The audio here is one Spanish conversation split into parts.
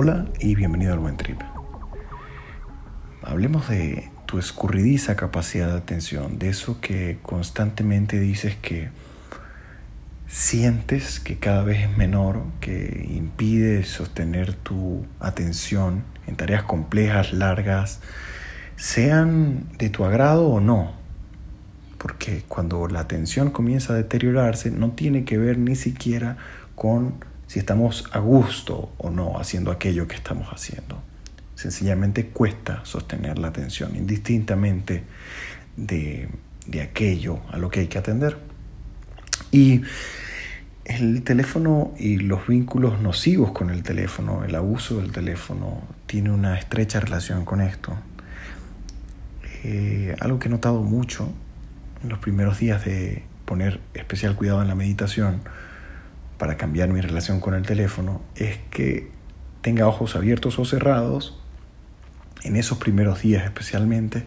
Hola y bienvenido al Buen Trip. Hablemos de tu escurridiza capacidad de atención, de eso que constantemente dices que sientes que cada vez es menor, que impide sostener tu atención en tareas complejas, largas, sean de tu agrado o no. Porque cuando la atención comienza a deteriorarse, no tiene que ver ni siquiera con si estamos a gusto o no haciendo aquello que estamos haciendo. Sencillamente cuesta sostener la atención, indistintamente de, de aquello a lo que hay que atender. Y el teléfono y los vínculos nocivos con el teléfono, el abuso del teléfono, tiene una estrecha relación con esto. Eh, algo que he notado mucho en los primeros días de poner especial cuidado en la meditación para cambiar mi relación con el teléfono es que tenga ojos abiertos o cerrados, en esos primeros días especialmente,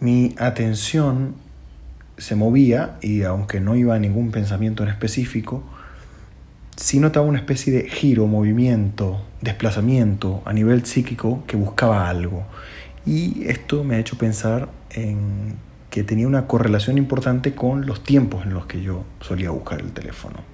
mi atención se movía y aunque no iba a ningún pensamiento en específico, sí notaba una especie de giro, movimiento, desplazamiento a nivel psíquico que buscaba algo. Y esto me ha hecho pensar en que tenía una correlación importante con los tiempos en los que yo solía buscar el teléfono.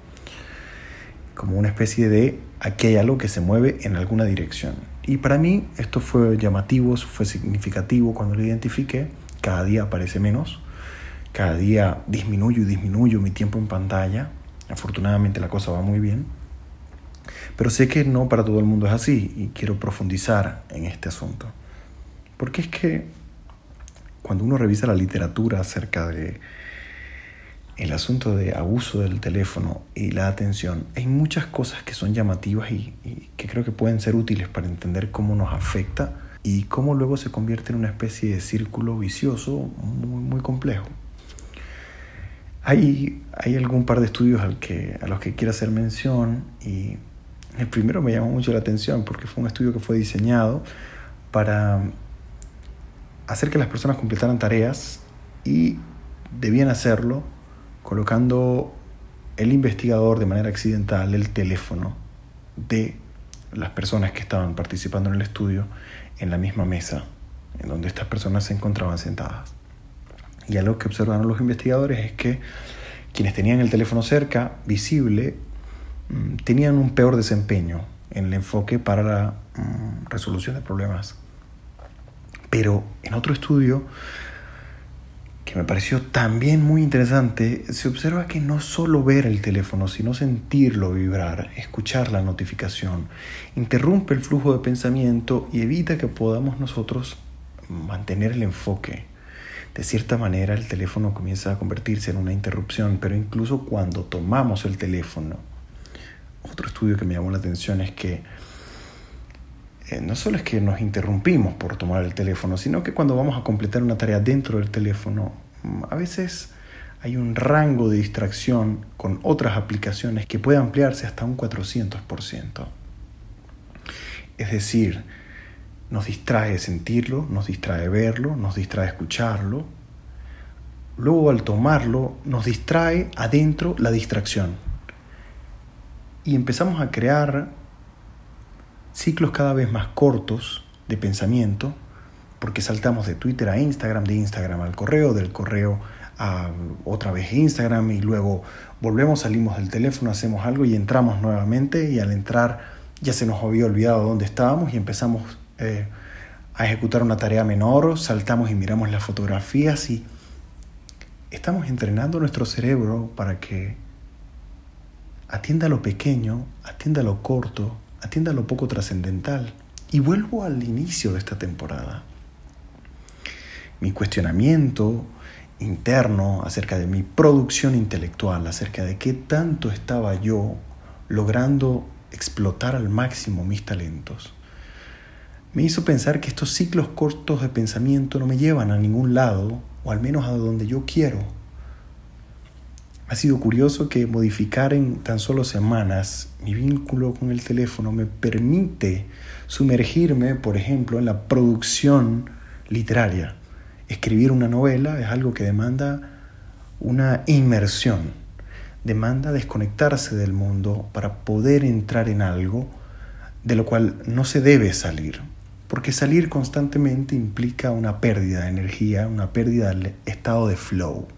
Como una especie de aquí hay algo que se mueve en alguna dirección. Y para mí esto fue llamativo, fue significativo cuando lo identifiqué. Cada día aparece menos cada día disminuyo y disminuyo mi tiempo en pantalla. Afortunadamente la cosa va muy bien. Pero sé que no para todo el mundo es así y quiero profundizar en este asunto. Porque es que cuando uno revisa la literatura acerca de el asunto de abuso del teléfono y la atención, hay muchas cosas que son llamativas y, y, que creo que pueden ser útiles para entender cómo nos afecta y cómo luego se convierte en una especie de círculo vicioso muy, muy complejo. Hay, hay algún par de estudios al que, a los que quiero hacer mención y el primero me llamó mucho la atención porque fue un estudio que fue diseñado para hacer que las personas completaran tareas y debían hacerlo colocando el investigador de manera accidental el teléfono de las personas que estaban participando en el estudio en la misma mesa en donde estas personas se encontraban sentadas. Y algo que observaron los investigadores es que quienes tenían el teléfono cerca, visible, mm, tenían un peor desempeño en el enfoque para la mm, resolución de problemas. Pero en otro estudio, que me pareció también muy interesante, se observa que no solo ver el teléfono, sino sentirlo vibrar, escuchar la notificación, interrumpe el flujo de pensamiento y evita que podamos nosotros mantener el enfoque. De cierta manera el teléfono comienza a convertirse en una interrupción, pero incluso cuando tomamos el teléfono, otro estudio que me llamó la atención es que eh, no solo es que nos interrumpimos por tomar el teléfono, sino que cuando vamos a completar una tarea dentro del teléfono, mm, a veces hay un rango de distracción con otras aplicaciones que puede ampliarse hasta un 400%. Es decir, nos distrae sentirlo, nos distrae verlo, nos distrae escucharlo. Luego al tomarlo nos distrae adentro la distracción. Y empezamos a crear ciclos cada vez más cortos de pensamiento, porque saltamos de Twitter a Instagram, de Instagram al correo, del correo a otra vez Instagram y luego volvemos, salimos del teléfono, hacemos algo y entramos nuevamente y al entrar ya se nos había olvidado dónde estábamos y empezamos eh, a ejecutar una tarea menor, saltamos y miramos las fotografías y estamos entrenando nuestro cerebro para que atienda lo pequeño, atienda lo corto, atienda lo poco trascendental. Y vuelvo al inicio de esta temporada. Mi cuestionamiento interno acerca de mi producción intelectual, acerca de qué tanto estaba yo logrando explotar al máximo mis talentos me hizo pensar que estos ciclos cortos de pensamiento no me llevan a ningún lado, o al menos a donde yo quiero. Ha sido curioso que modificar en tan solo semanas mi vínculo con el teléfono me permite sumergirme, por ejemplo, en la producción literaria. Escribir una novela es algo que demanda una inmersión, demanda desconectarse del mundo para poder entrar en algo de lo cual no se debe salir, porque salir constantemente implica una pérdida de energía, una pérdida del estado de flow.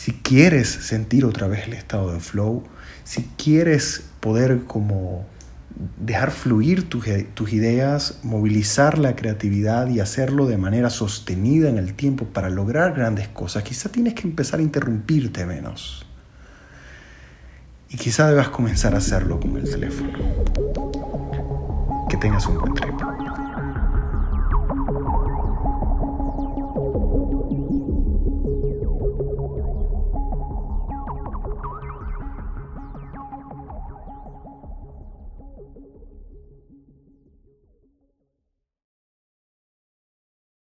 Si quieres sentir otra vez el estado de flow, si quieres poder como dejar fluir tus, ideas, movilizar la creatividad y hacerlo de manera sostenida en el tiempo para lograr grandes cosas, quizá tienes que empezar a interrumpirte menos. Y quizá debas comenzar a hacerlo con el teléfono. Que tengas un buen trip.